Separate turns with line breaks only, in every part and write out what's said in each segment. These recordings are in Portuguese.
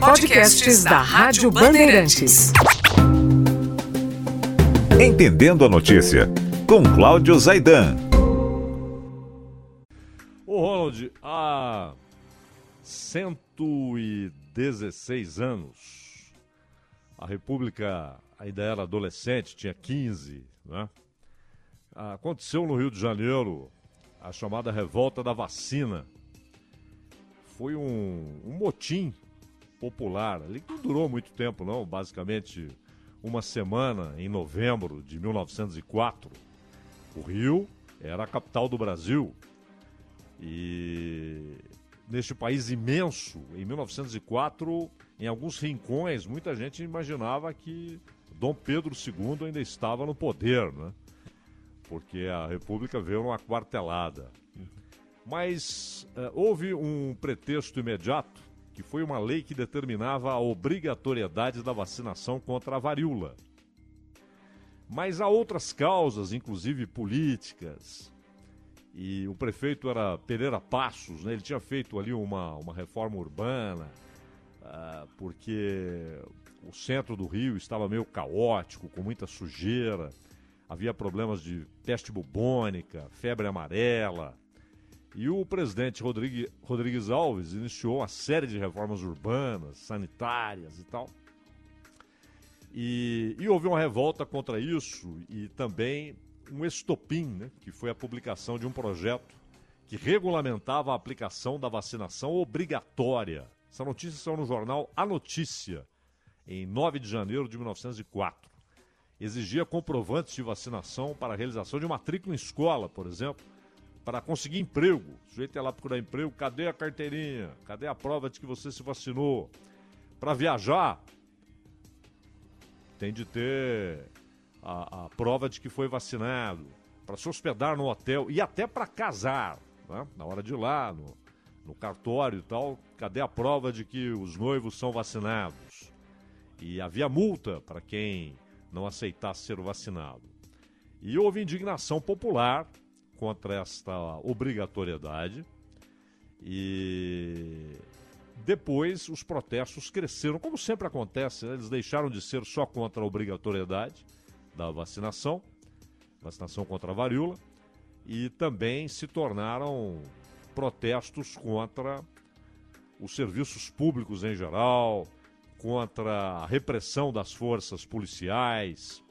Podcasts da Rádio Bandeirantes.
Entendendo a notícia, com Cláudio Zaidan.
Ô Ronald, há 116 anos, a República ainda era adolescente, tinha 15, né? Aconteceu no Rio de Janeiro a chamada revolta da vacina. Foi um, um motim popular, ali que não durou muito tempo, não, basicamente uma semana em novembro de 1904. O Rio era a capital do Brasil. E neste país imenso, em 1904, em alguns rincões, muita gente imaginava que Dom Pedro II ainda estava no poder, né? porque a República veio numa quartelada. Mas uh, houve um pretexto imediato, que foi uma lei que determinava a obrigatoriedade da vacinação contra a varíola. Mas há outras causas, inclusive políticas. E o prefeito era Pereira Passos, né? ele tinha feito ali uma, uma reforma urbana, uh, porque o centro do Rio estava meio caótico, com muita sujeira havia problemas de peste bubônica, febre amarela. E o presidente Rodrigue, Rodrigues Alves iniciou uma série de reformas urbanas, sanitárias e tal. E, e houve uma revolta contra isso e também um estopim, né, que foi a publicação de um projeto que regulamentava a aplicação da vacinação obrigatória. Essa notícia saiu no jornal A Notícia, em 9 de janeiro de 1904 exigia comprovantes de vacinação para a realização de matrícula em escola, por exemplo, para conseguir emprego. O sujeito ia lá procurar emprego, cadê a carteirinha? Cadê a prova de que você se vacinou? Para viajar, tem de ter a, a, prova de que foi vacinado. Para se hospedar no hotel e até para casar, né? na hora de ir lá, no, no cartório e tal, cadê a prova de que os noivos são vacinados? E havia multa para quem não aceitasse ser vacinado. E houve indignação popular contra esta obrigatoriedade. E depois os protestos cresceram, como sempre acontece, né? eles deixaram de ser só contra a obrigatoriedade da vacinação, vacinação contra a varíola, e também se tornaram protestos contra os serviços públicos em geral, contra a repressão das forças policiais.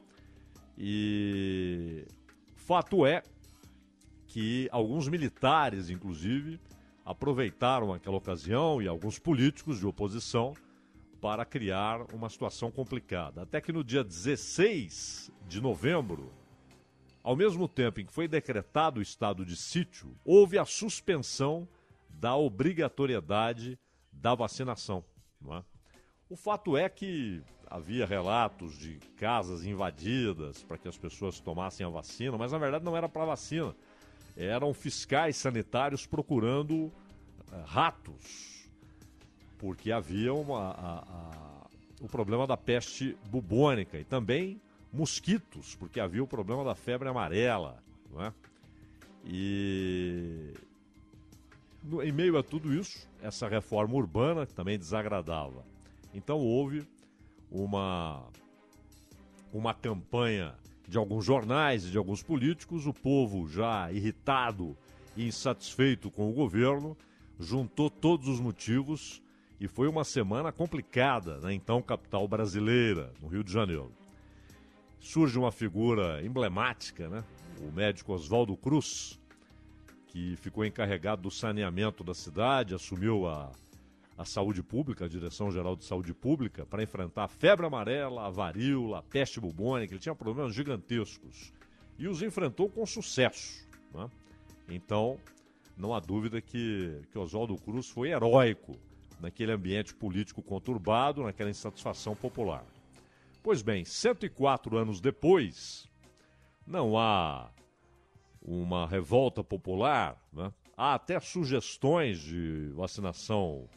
E fato é que alguns militares, inclusive, aproveitaram aquela ocasião e alguns políticos de oposição para criar uma situação complicada. Até que no dia 16 de novembro, ao mesmo tempo em que foi decretado o estado de sítio, houve a suspensão da obrigatoriedade da vacinação. É? O fato é que havia relatos de casas invadidas para que as pessoas tomassem a vacina, mas na verdade não era para vacina. Eram fiscais sanitários procurando uh, ratos, porque havia uma, a, a, o problema da peste bubônica e também mosquitos, porque havia o problema da febre amarela. Não é? E em meio a tudo isso, essa reforma urbana também desagradava então houve uma, uma campanha de alguns jornais e de alguns políticos, o povo já irritado e insatisfeito com o governo, juntou todos os motivos e foi uma semana complicada na então capital brasileira, no Rio de Janeiro. Surge uma figura emblemática, né? o médico Oswaldo Cruz, que ficou encarregado do saneamento da cidade, assumiu a a saúde pública, a Direção Geral de Saúde Pública, para enfrentar a febre amarela, a varíola, a peste bubônica. Ele tinha problemas gigantescos e os enfrentou com sucesso. Né? Então, não há dúvida que, que Oswaldo Cruz foi heróico naquele ambiente político conturbado, naquela insatisfação popular. Pois bem, 104 anos depois, não há uma revolta popular, né? há até sugestões de vacinação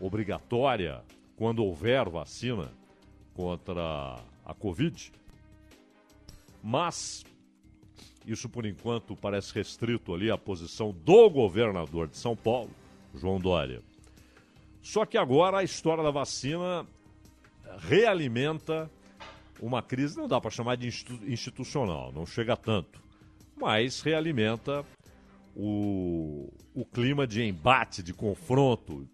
obrigatória quando houver vacina contra a Covid. Mas isso por enquanto parece restrito ali à posição do governador de São Paulo, João Dória. Só que agora a história da vacina realimenta uma crise, não dá para chamar de institucional, não chega tanto, mas realimenta o, o clima de embate, de confronto,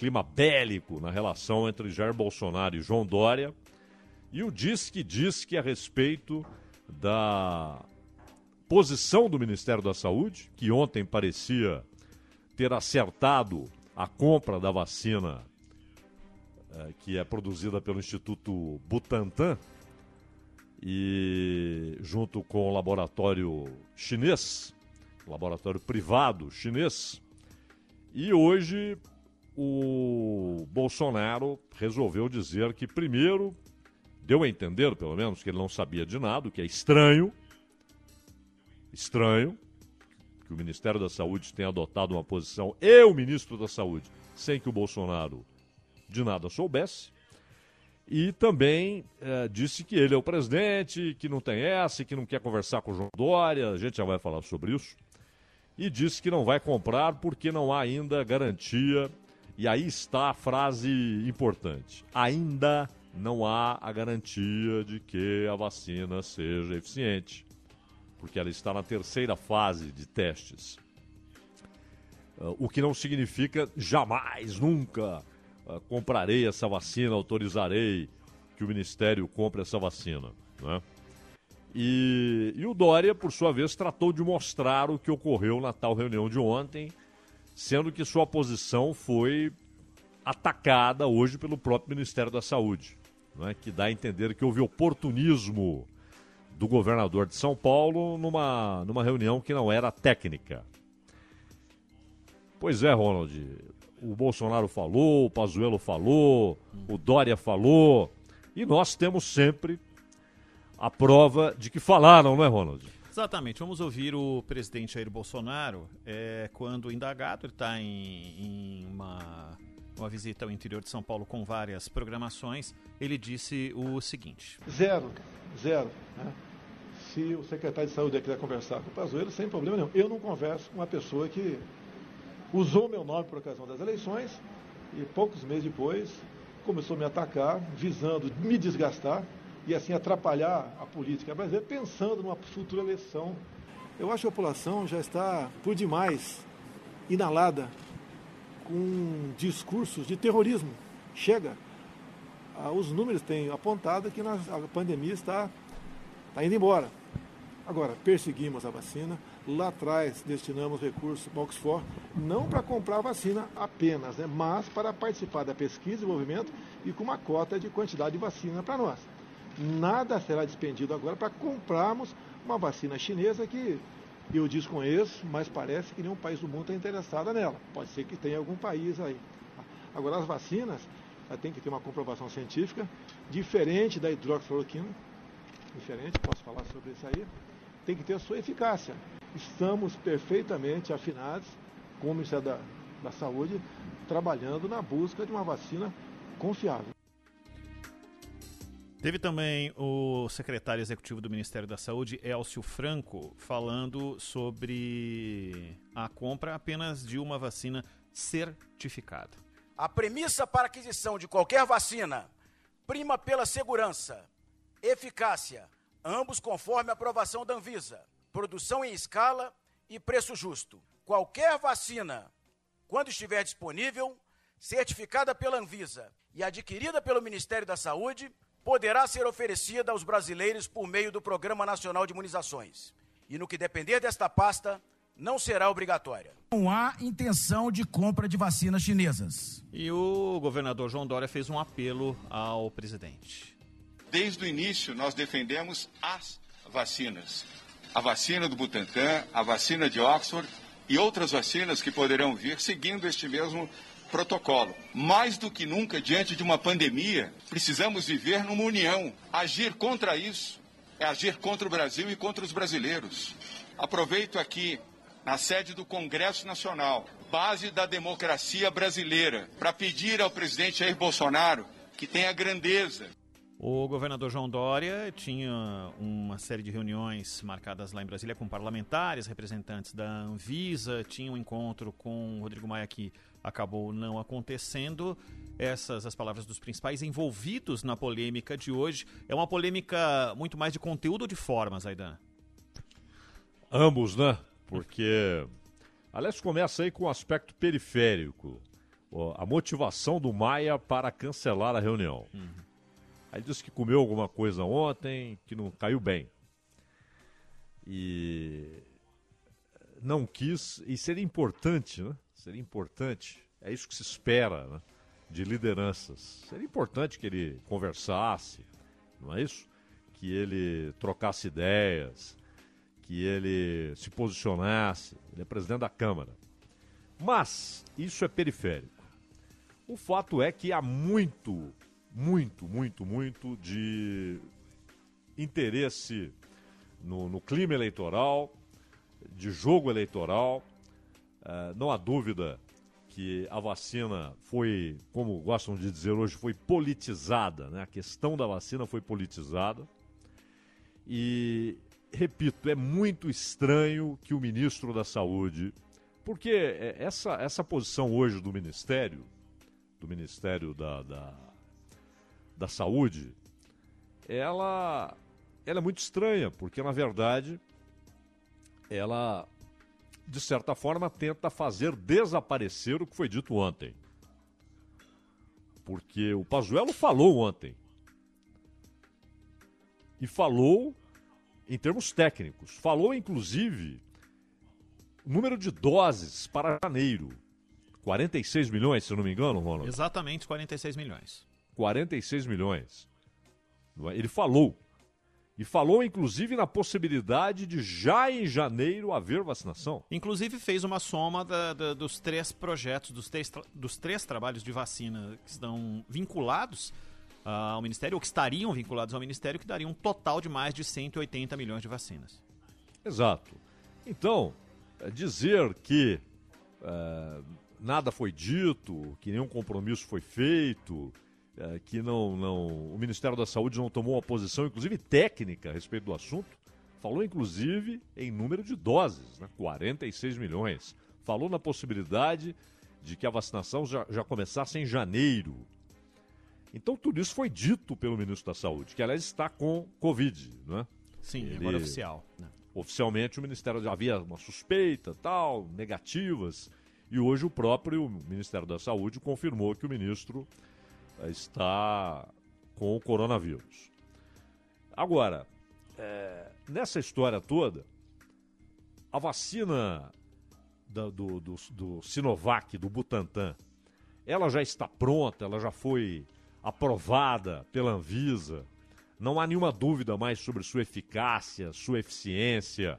clima bélico na relação entre Jair Bolsonaro e João Dória, e o diz que diz que a respeito da posição do Ministério da Saúde, que ontem parecia ter acertado a compra da vacina eh, que é produzida pelo Instituto Butantan e junto com o laboratório chinês, laboratório privado chinês. E hoje o Bolsonaro resolveu dizer que primeiro deu a entender, pelo menos, que ele não sabia de nada, o que é estranho. Estranho que o Ministério da Saúde tenha adotado uma posição e o ministro da Saúde sem que o Bolsonaro de nada soubesse. E também é, disse que ele é o presidente, que não tem essa, que não quer conversar com o João Dória, a gente já vai falar sobre isso. E disse que não vai comprar porque não há ainda garantia. E aí está a frase importante: ainda não há a garantia de que a vacina seja eficiente, porque ela está na terceira fase de testes. Uh, o que não significa jamais, nunca uh, comprarei essa vacina, autorizarei que o Ministério compre essa vacina. Né? E, e o Dória, por sua vez, tratou de mostrar o que ocorreu na tal reunião de ontem, sendo que sua posição foi atacada hoje pelo próprio Ministério da Saúde, né, que dá a entender que houve oportunismo do governador de São Paulo numa, numa reunião que não era técnica. Pois é, Ronald, o Bolsonaro falou, o Pazuello falou, o Dória falou, e nós temos sempre a prova de que falaram, não é, Ronald?
Exatamente. Vamos ouvir o presidente Jair Bolsonaro é, quando indagado. Ele está em, em uma, uma visita ao interior de São Paulo com várias programações. Ele disse o seguinte:
Zero, zero. Né? Se o secretário de saúde quiser conversar com o Pazuello, sem problema nenhum. Eu não converso com uma pessoa que usou meu nome por ocasião das eleições e poucos meses depois começou a me atacar, visando me desgastar e assim atrapalhar a política brasileira, pensando numa futura eleição. Eu acho que a população já está, por demais, inalada com discursos de terrorismo. Chega. Ah, os números têm apontado que a pandemia está, está indo embora. Agora, perseguimos a vacina, lá atrás destinamos recursos para Oxford, não para comprar a vacina apenas, né, mas para participar da pesquisa e desenvolvimento e com uma cota de quantidade de vacina para nós. Nada será despendido agora para comprarmos uma vacina chinesa que eu desconheço, mas parece que nenhum país do mundo está interessado nela. Pode ser que tenha algum país aí. Agora, as vacinas tem que ter uma comprovação científica diferente da hidroxicloroquina, diferente, posso falar sobre isso aí, tem que ter a sua eficácia estamos perfeitamente afinados com o Ministério da, da Saúde, trabalhando na busca de uma vacina confiável.
Teve também o secretário executivo do Ministério da Saúde, Elcio Franco, falando sobre a compra apenas de uma vacina certificada.
A premissa para aquisição de qualquer vacina prima pela segurança, eficácia, ambos conforme a aprovação da Anvisa produção em escala e preço justo. Qualquer vacina, quando estiver disponível, certificada pela Anvisa e adquirida pelo Ministério da Saúde, poderá ser oferecida aos brasileiros por meio do Programa Nacional de Imunizações. E no que depender desta pasta, não será obrigatória.
Não há intenção de compra de vacinas chinesas.
E o governador João Dória fez um apelo ao presidente.
Desde o início, nós defendemos as vacinas a vacina do Butantan, a vacina de Oxford e outras vacinas que poderão vir seguindo este mesmo protocolo. Mais do que nunca, diante de uma pandemia, precisamos viver numa união. Agir contra isso é agir contra o Brasil e contra os brasileiros. Aproveito aqui, na sede do Congresso Nacional, base da democracia brasileira, para pedir ao presidente Jair Bolsonaro que tenha grandeza
o governador João Dória tinha uma série de reuniões marcadas lá em Brasília com parlamentares, representantes da Anvisa, tinha um encontro com o Rodrigo Maia aqui acabou não acontecendo. Essas as palavras dos principais envolvidos na polêmica de hoje. É uma polêmica muito mais de conteúdo ou de formas, Aidan?
Ambos, né? Porque. Aliás, começa aí com o um aspecto periférico. A motivação do Maia para cancelar a reunião. Uhum. Aí disse que comeu alguma coisa ontem, que não caiu bem. E não quis, e seria importante, né? Seria importante, é isso que se espera, né? De lideranças. Seria importante que ele conversasse, não é isso? Que ele trocasse ideias, que ele se posicionasse. Ele é presidente da Câmara. Mas isso é periférico. O fato é que há muito, muito, muito, muito de interesse no, no clima eleitoral, de jogo eleitoral. Uh, não há dúvida que a vacina foi, como gostam de dizer hoje, foi politizada. Né? A questão da vacina foi politizada. E, repito, é muito estranho que o ministro da Saúde. Porque essa, essa posição hoje do Ministério, do Ministério da, da, da Saúde, ela ela é muito estranha, porque na verdade ela, de certa forma, tenta fazer desaparecer o que foi dito ontem. Porque o Pazuello falou ontem. E falou em termos técnicos. Falou, inclusive, número de doses para janeiro. 46 milhões, se não me engano, Ronald?
Exatamente 46 milhões.
46 milhões. Ele falou. E falou, inclusive, na possibilidade de já em janeiro haver vacinação.
Inclusive, fez uma soma da, da, dos três projetos, dos três, dos três trabalhos de vacina que estão vinculados uh, ao Ministério, ou que estariam vinculados ao Ministério, que daria um total de mais de 180 milhões de vacinas.
Exato. Então, é dizer que uh, nada foi dito, que nenhum compromisso foi feito que não, não, o Ministério da Saúde não tomou uma posição, inclusive técnica, a respeito do assunto. Falou, inclusive, em número de doses, né? 46 milhões. Falou na possibilidade de que a vacinação já, já começasse em janeiro. Então, tudo isso foi dito pelo ministro da Saúde, que, aliás, está com Covid, não é?
Sim, Ele, agora oficial. Né?
Oficialmente, o Ministério já havia uma suspeita, tal, negativas. E hoje o próprio Ministério da Saúde confirmou que o ministro está com o coronavírus. Agora, é, nessa história toda, a vacina do, do, do, do Sinovac, do Butantan, ela já está pronta, ela já foi aprovada pela Anvisa. Não há nenhuma dúvida mais sobre sua eficácia, sua eficiência,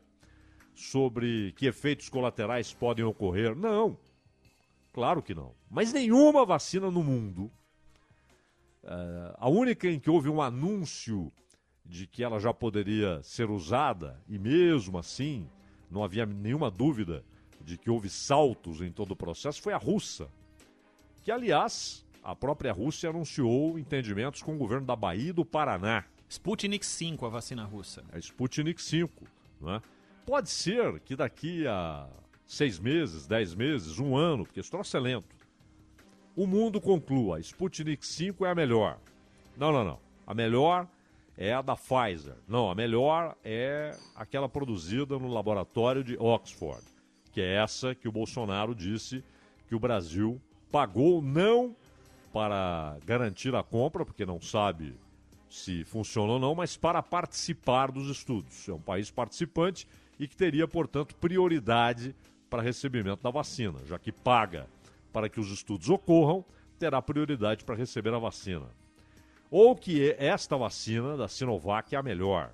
sobre que efeitos colaterais podem ocorrer. Não. Claro que não. Mas nenhuma vacina no mundo Uh, a única em que houve um anúncio de que ela já poderia ser usada, e mesmo assim não havia nenhuma dúvida de que houve saltos em todo o processo, foi a russa. Que, aliás, a própria Rússia anunciou entendimentos com o governo da Bahia e do Paraná.
Sputnik 5, a vacina russa.
A Sputnik 5. Né? Pode ser que daqui a seis meses, dez meses, um ano, porque esse troço é lento, o mundo conclua: Sputnik 5 é a melhor. Não, não, não. A melhor é a da Pfizer. Não, a melhor é aquela produzida no laboratório de Oxford, que é essa que o Bolsonaro disse que o Brasil pagou não para garantir a compra, porque não sabe se funciona ou não, mas para participar dos estudos. É um país participante e que teria, portanto, prioridade para recebimento da vacina, já que paga para que os estudos ocorram, terá prioridade para receber a vacina. Ou que esta vacina da Sinovac é a melhor.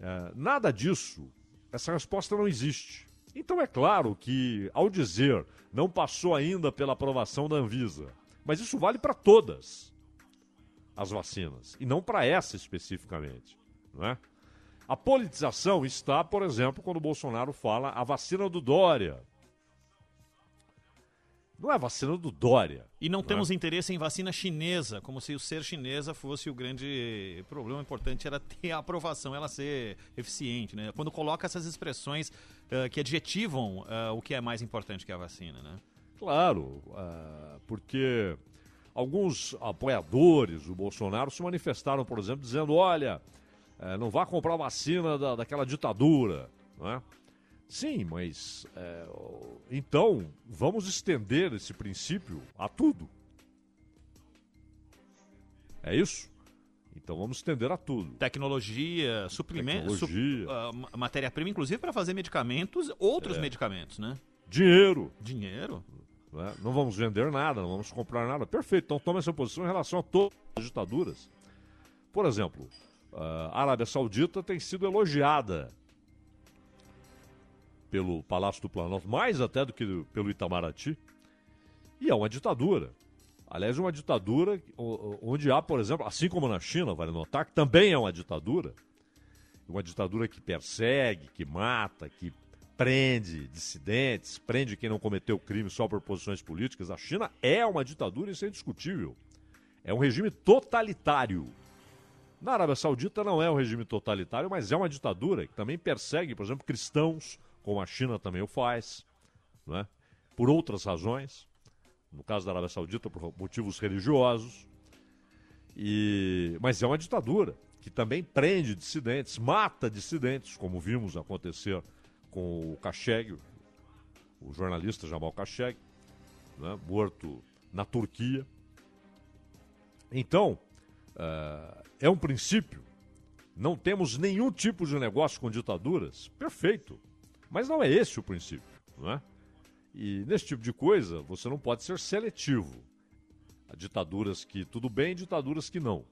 É, nada disso, essa resposta não existe. Então é claro que, ao dizer não passou ainda pela aprovação da Anvisa, mas isso vale para todas as vacinas, e não para essa especificamente. Não é? A politização está, por exemplo, quando o Bolsonaro fala a vacina do Dória. Não é vacina do Dória.
E não, não temos é? interesse em vacina chinesa, como se o ser chinesa fosse o grande problema. O importante era ter a aprovação, ela ser eficiente. Né? Quando coloca essas expressões uh, que adjetivam uh, o que é mais importante que a vacina. Né?
Claro, uh, porque alguns apoiadores do Bolsonaro se manifestaram, por exemplo, dizendo: olha, não vá comprar vacina da, daquela ditadura. Não é? Sim, mas é, então vamos estender esse princípio a tudo. É isso? Então vamos estender a tudo.
Tecnologia, suprimentos,
Tecnologia.
Su uh, matéria-prima, inclusive para fazer medicamentos, outros é. medicamentos, né?
Dinheiro.
Dinheiro.
Né? Não vamos vender nada, não vamos comprar nada. Perfeito, então toma essa posição em relação a todas as ditaduras. Por exemplo, a Arábia Saudita tem sido elogiada pelo Palácio do Planalto, mais até do que pelo Itamaraty. E é uma ditadura. Aliás, uma ditadura onde há, por exemplo, assim como na China, vale notar, que também é uma ditadura. Uma ditadura que persegue, que mata, que prende dissidentes, prende quem não cometeu crime só por posições políticas. A China é uma ditadura, isso é indiscutível. É um regime totalitário. Na Arábia Saudita não é um regime totalitário, mas é uma ditadura que também persegue, por exemplo, cristãos, como a China também o faz, é? por outras razões, no caso da Arábia Saudita, por motivos religiosos. E... Mas é uma ditadura que também prende dissidentes, mata dissidentes, como vimos acontecer com o Khashoggi, o jornalista Jamal Khashoggi, né? morto na Turquia. Então, uh, é um princípio. Não temos nenhum tipo de negócio com ditaduras. Perfeito. Mas não é esse o princípio, não é? E nesse tipo de coisa, você não pode ser seletivo. Há ditaduras que tudo bem, ditaduras que não.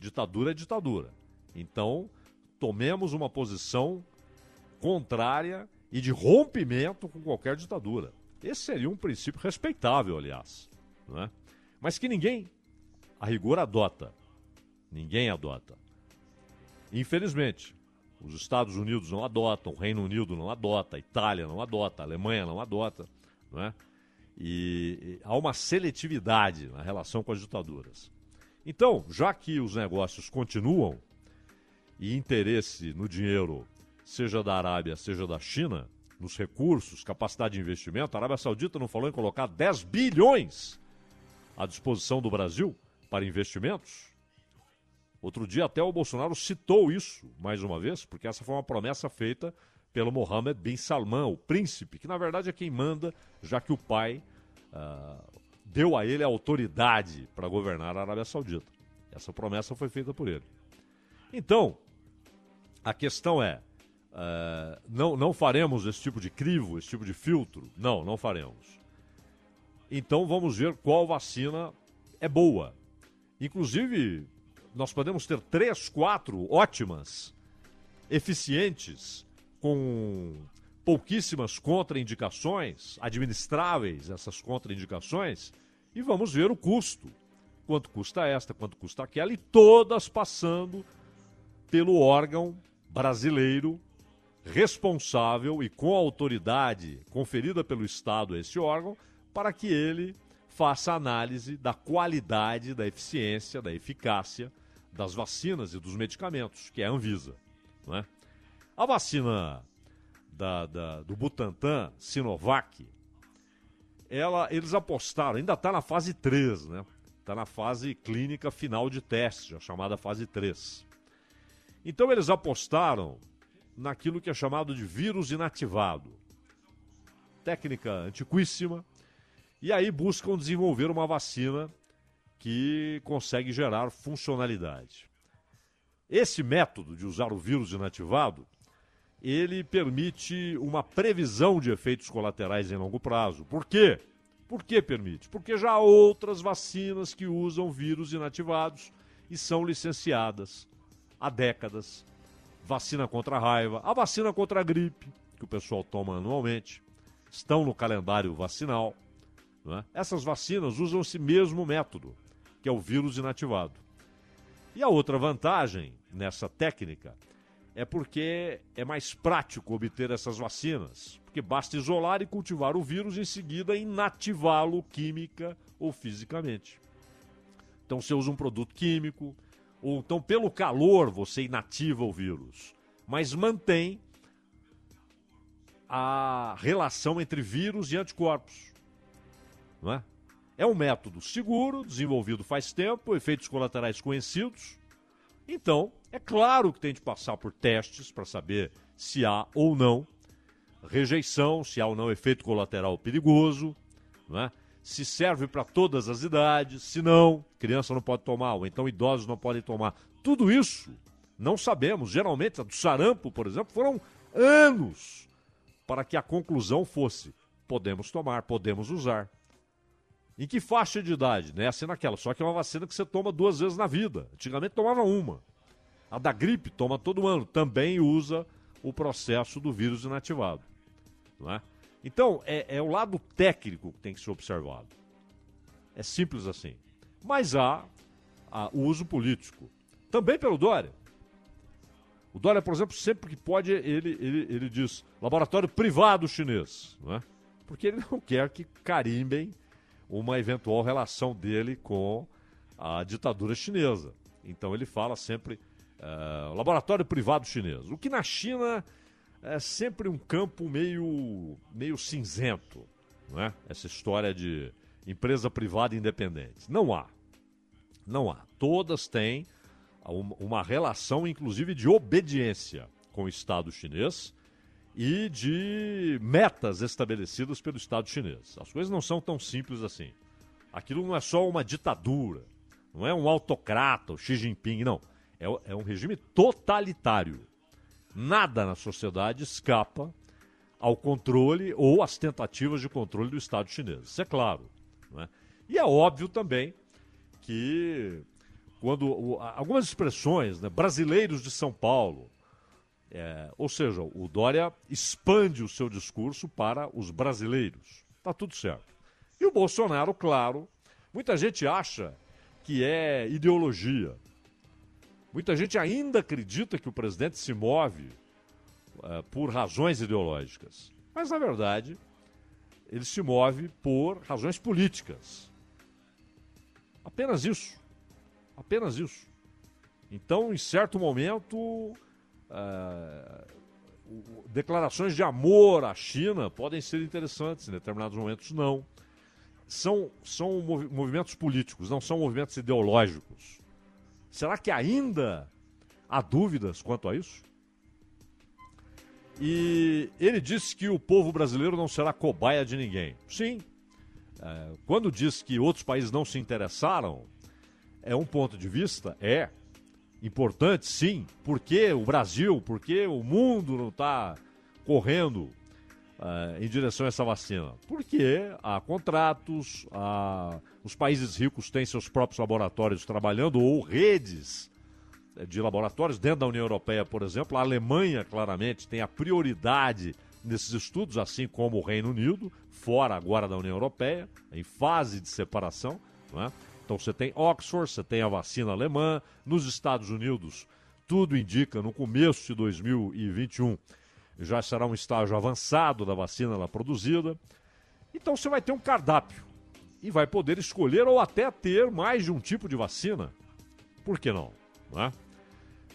Ditadura é ditadura. Então, tomemos uma posição contrária e de rompimento com qualquer ditadura. Esse seria um princípio respeitável, aliás. Não é? Mas que ninguém, a rigor, adota. Ninguém adota. Infelizmente, os Estados Unidos não adotam, o Reino Unido não adota, a Itália não adota, a Alemanha não adota. Não é? e, e há uma seletividade na relação com as ditaduras. Então, já que os negócios continuam e interesse no dinheiro, seja da Arábia, seja da China, nos recursos, capacidade de investimento, a Arábia Saudita não falou em colocar 10 bilhões à disposição do Brasil para investimentos? Outro dia até o Bolsonaro citou isso mais uma vez, porque essa foi uma promessa feita pelo Mohammed bin Salman, o príncipe, que na verdade é quem manda, já que o pai uh, deu a ele a autoridade para governar a Arábia Saudita. Essa promessa foi feita por ele. Então, a questão é: uh, não, não faremos esse tipo de crivo, esse tipo de filtro? Não, não faremos. Então vamos ver qual vacina é boa. Inclusive, nós podemos ter três, quatro ótimas, eficientes, com pouquíssimas contraindicações, administráveis essas contraindicações, e vamos ver o custo. Quanto custa esta, quanto custa aquela, e todas passando pelo órgão brasileiro responsável e com autoridade conferida pelo Estado a esse órgão, para que ele faça análise da qualidade, da eficiência, da eficácia das vacinas e dos medicamentos, que é a Anvisa. Não é? A vacina da, da, do Butantan, Sinovac, ela, eles apostaram, ainda está na fase 3, né? Está na fase clínica final de teste, a chamada fase 3. Então eles apostaram naquilo que é chamado de vírus inativado. Técnica antiquíssima. E aí buscam desenvolver uma vacina que consegue gerar funcionalidade. Esse método de usar o vírus inativado, ele permite uma previsão de efeitos colaterais em longo prazo. Por quê? Por que permite? Porque já há outras vacinas que usam vírus inativados e são licenciadas há décadas. Vacina contra a raiva, a vacina contra a gripe, que o pessoal toma anualmente, estão no calendário vacinal. É? Essas vacinas usam esse mesmo método que é o vírus inativado. E a outra vantagem nessa técnica é porque é mais prático obter essas vacinas, porque basta isolar e cultivar o vírus e em seguida inativá-lo química ou fisicamente. Então você usa um produto químico, ou então pelo calor você inativa o vírus, mas mantém a relação entre vírus e anticorpos. Não é? É um método seguro, desenvolvido faz tempo, efeitos colaterais conhecidos. Então, é claro que tem de passar por testes para saber se há ou não rejeição, se há ou não efeito colateral perigoso, não é? se serve para todas as idades, se não, criança não pode tomar, ou então idosos não podem tomar. Tudo isso não sabemos. Geralmente, a do sarampo, por exemplo, foram anos para que a conclusão fosse: podemos tomar, podemos usar. Em que faixa de idade? Nessa e naquela. Só que é uma vacina que você toma duas vezes na vida. Antigamente tomava uma. A da gripe toma todo ano. Também usa o processo do vírus inativado. Não é? Então, é, é o lado técnico que tem que ser observado. É simples assim. Mas há, há o uso político. Também pelo Dória. O Dória, por exemplo, sempre que pode, ele, ele, ele diz laboratório privado chinês. Não é? Porque ele não quer que carimbem uma eventual relação dele com a ditadura chinesa. Então ele fala sempre uh, laboratório privado chinês. O que na China é sempre um campo meio, meio cinzento, não é? Essa história de empresa privada independente. Não há. Não há. Todas têm uma relação, inclusive, de obediência com o Estado chinês e de metas estabelecidas pelo Estado chinês. As coisas não são tão simples assim. Aquilo não é só uma ditadura, não é um autocrata, o Xi Jinping, não. É, é um regime totalitário. Nada na sociedade escapa ao controle ou às tentativas de controle do Estado chinês. Isso é claro. É? E é óbvio também que quando algumas expressões, né, brasileiros de São Paulo, é, ou seja, o Dória expande o seu discurso para os brasileiros. Está tudo certo. E o Bolsonaro, claro, muita gente acha que é ideologia. Muita gente ainda acredita que o presidente se move uh, por razões ideológicas. Mas, na verdade, ele se move por razões políticas. Apenas isso. Apenas isso. Então, em certo momento, uh, declarações de amor à China podem ser interessantes, em determinados momentos não. São, são movimentos políticos, não são movimentos ideológicos. Será que ainda há dúvidas quanto a isso? E ele disse que o povo brasileiro não será cobaia de ninguém. Sim. É, quando diz que outros países não se interessaram, é um ponto de vista? É. Importante, sim. Por que o Brasil, por que o mundo não está correndo uh, em direção a essa vacina? Porque há contratos, há... os países ricos têm seus próprios laboratórios trabalhando ou redes de laboratórios dentro da União Europeia, por exemplo. A Alemanha, claramente, tem a prioridade nesses estudos, assim como o Reino Unido, fora agora da União Europeia, em fase de separação. É? Então você tem Oxford, você tem a vacina alemã. Nos Estados Unidos, tudo indica no começo de 2021 já será um estágio avançado da vacina lá produzida. Então você vai ter um cardápio e vai poder escolher ou até ter mais de um tipo de vacina. Por que não? Né?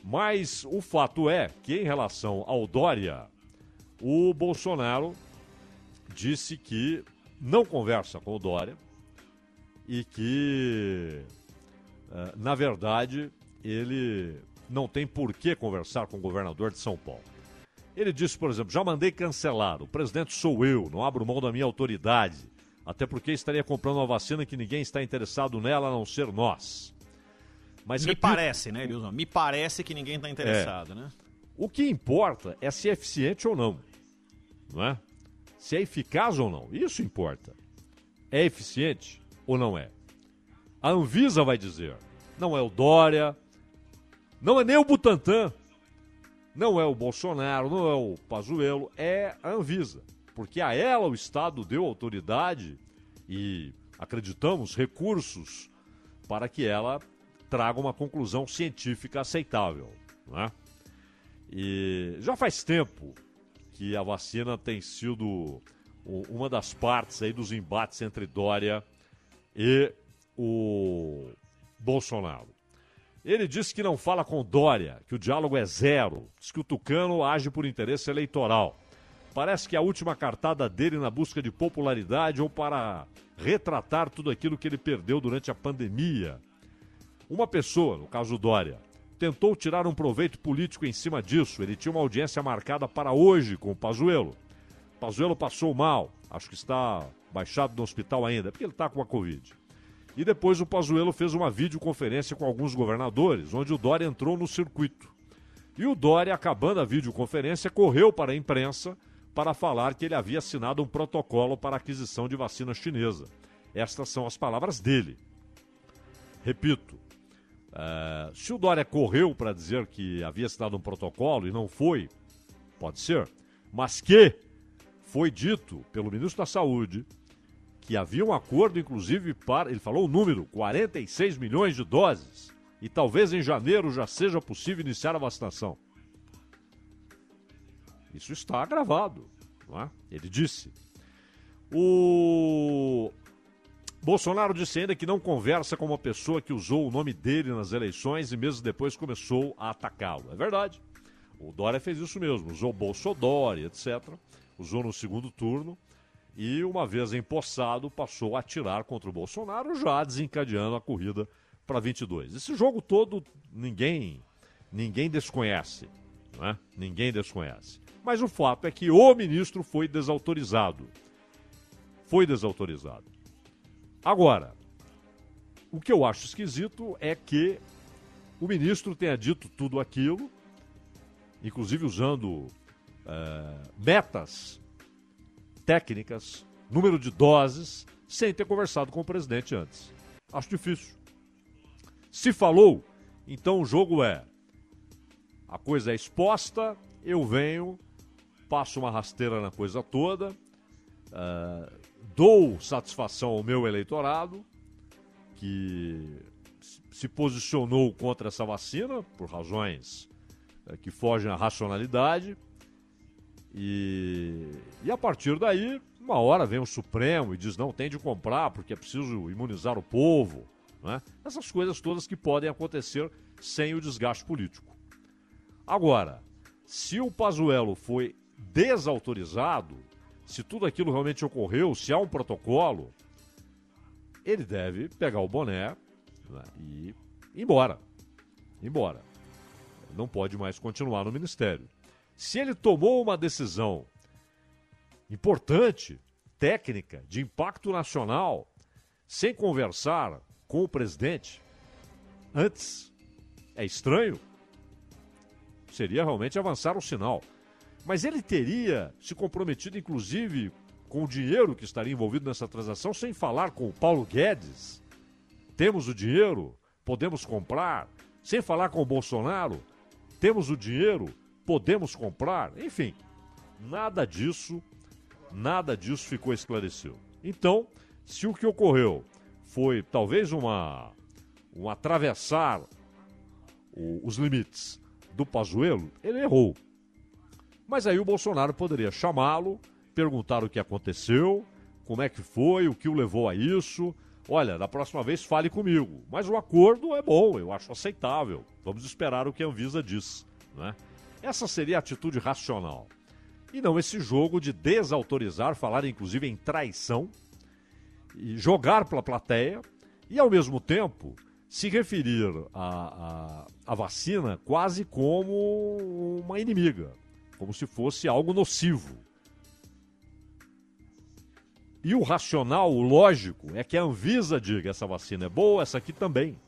Mas o fato é que, em relação ao Dória, o Bolsonaro disse que não conversa com o Dória e que, eh, na verdade, ele não tem por que conversar com o governador de São Paulo. Ele disse, por exemplo, já mandei cancelar, o presidente sou eu, não abro mão da minha autoridade, até porque estaria comprando uma vacina que ninguém está interessado nela a não ser nós.
Mas Me repito, parece, né, Wilson? Me parece que ninguém está interessado, é, né?
O que importa é se é eficiente ou não, não é? Se é eficaz ou não, isso importa. É eficiente ou não é? A Anvisa vai dizer, não é o Dória, não é nem o Butantan, não é o Bolsonaro, não é o Pazuello, é a Anvisa. Porque a ela o Estado deu autoridade e, acreditamos, recursos para que ela traga uma conclusão científica aceitável. Né? E já faz tempo que a vacina tem sido uma das partes aí dos embates entre Dória e o Bolsonaro. Ele disse que não fala com Dória, que o diálogo é zero, diz que o Tucano age por interesse eleitoral. Parece que a última cartada dele na busca de popularidade ou para retratar tudo aquilo que ele perdeu durante a pandemia. Uma pessoa, no caso Dória, tentou tirar um proveito político em cima disso. Ele tinha uma audiência marcada para hoje com o Pazuello. Pazuello passou mal, acho que está baixado no hospital ainda, porque ele está com a Covid. E depois o Pazuello fez uma videoconferência com alguns governadores, onde o Dória entrou no circuito. E o Dória, acabando a videoconferência, correu para a imprensa para falar que ele havia assinado um protocolo para aquisição de vacina chinesa. Estas são as palavras dele. Repito, uh, se o Dória correu para dizer que havia assinado um protocolo e não foi, pode ser, mas que foi dito pelo ministro da Saúde que havia um acordo, inclusive, para. Ele falou o número: 46 milhões de doses. E talvez em janeiro já seja possível iniciar a vacinação. Isso está gravado. Não é? Ele disse. O Bolsonaro disse ainda que não conversa com uma pessoa que usou o nome dele nas eleições e mesmo depois começou a atacá-lo. É verdade. O Dória fez isso mesmo, usou Bolsodória, etc. Usou no segundo turno e, uma vez empossado, passou a atirar contra o Bolsonaro, já desencadeando a corrida para 22. Esse jogo todo ninguém ninguém desconhece, né? Ninguém desconhece. Mas o fato é que o ministro foi desautorizado. Foi desautorizado. Agora, o que eu acho esquisito é que o ministro tenha dito tudo aquilo, inclusive usando é, metas técnicas, número de doses, sem ter conversado com o presidente antes. Acho difícil. Se falou, então o jogo é: a coisa é exposta, eu venho, passo uma rasteira na coisa toda, uh, dou satisfação ao meu eleitorado, que se posicionou contra essa vacina por razões uh, que fogem à racionalidade. E, e a partir daí, uma hora vem o Supremo e diz: não, tem de comprar porque é preciso imunizar o povo. Né? Essas coisas todas que podem acontecer sem o desgaste político. Agora, se o Pazuello foi desautorizado, se tudo aquilo realmente ocorreu, se há um protocolo, ele deve pegar o boné né, e ir embora. Embora. Não pode mais continuar no ministério. Se ele tomou uma decisão importante, técnica, de impacto nacional, sem conversar com o presidente antes. É estranho? Seria realmente avançar o sinal. Mas ele teria se comprometido, inclusive, com o dinheiro que estaria envolvido nessa transação, sem falar com o Paulo Guedes. Temos o dinheiro, podemos comprar. Sem falar com o Bolsonaro, temos o dinheiro, podemos comprar. Enfim, nada disso, nada disso ficou esclarecido. Então, se o que ocorreu foi talvez uma um atravessar o, os limites do Pazuello, ele errou. Mas aí o Bolsonaro poderia chamá-lo, perguntar o que aconteceu, como é que foi, o que o levou a isso. Olha, da próxima vez fale comigo. Mas o acordo é bom, eu acho aceitável. Vamos esperar o que a Anvisa diz. Né? Essa seria a atitude racional. E não esse jogo de desautorizar, falar inclusive em traição, e jogar para a plateia e, ao mesmo tempo, se referir à, à, vacina quase como uma inimiga, como se fosse algo nocivo. E o racional, o lógico, é que a Anvisa diga essa vacina é boa, essa aqui também.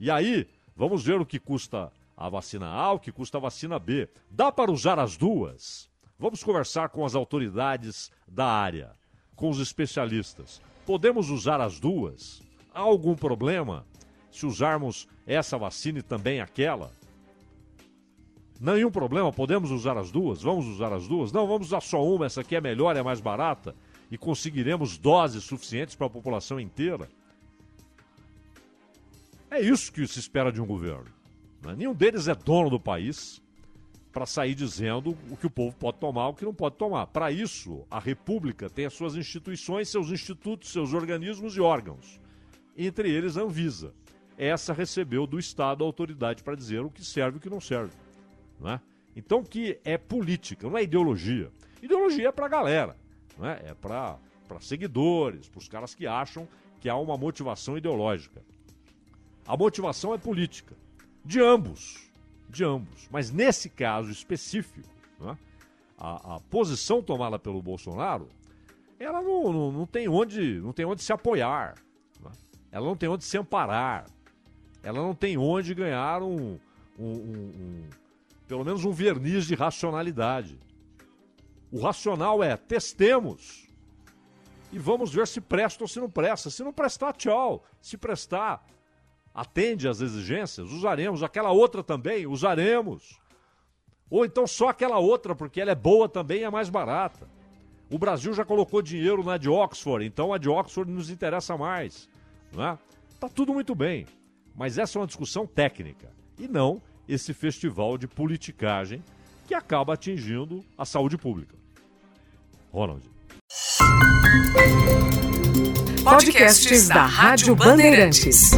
E aí, vamos ver o que custa a vacina A, o que custa a vacina B. Dá para usar as duas? Vamos conversar com as autoridades da área, com os especialistas. Podemos usar as duas? Há algum problema se usarmos essa vacina e também aquela? Nenhum problema, podemos usar as duas? Vamos usar as duas? Não, vamos usar só uma, essa aqui é melhor, é mais barata e conseguiremos doses suficientes para a população inteira? É isso que se espera de um governo. Né? Nenhum deles é dono do país para sair dizendo o que o povo pode tomar, o que não pode tomar. Para isso, a República tem as suas instituições, seus institutos, seus organismos e órgãos. Entre eles, a Anvisa. Essa recebeu do Estado a autoridade para dizer o que serve e o que não serve. Não é? Então, que é política, não é ideologia. Ideologia é para a galera, não é? é para seguidores, para os caras que acham que há uma motivação ideológica. A motivação é política, de ambos, de ambos. Mas nesse caso específico, é? a, a, posição tomada pelo Bolsonaro, ela não, não, não, tem, onde, não tem onde se apoiar, é? ela não tem onde se amparar, ela não tem onde ganhar um, um, um, um pelo menos um verniz de racionalidade. O racional é testemos e vamos ver se presta ou se não presta. Se não prestar, tchau. Se prestar, atende às exigências, usaremos. Aquela outra também, usaremos. Ou então só aquela outra, porque ela é boa também e é mais barata. O Brasil já colocou dinheiro na de Oxford, então a de Oxford nos interessa mais. Não é? Tá tudo muito bem. Mas essa é uma discussão técnica e não esse festival de politicagem que acaba atingindo a saúde pública. Ronald.
Podcasts da Rádio Bandeirantes.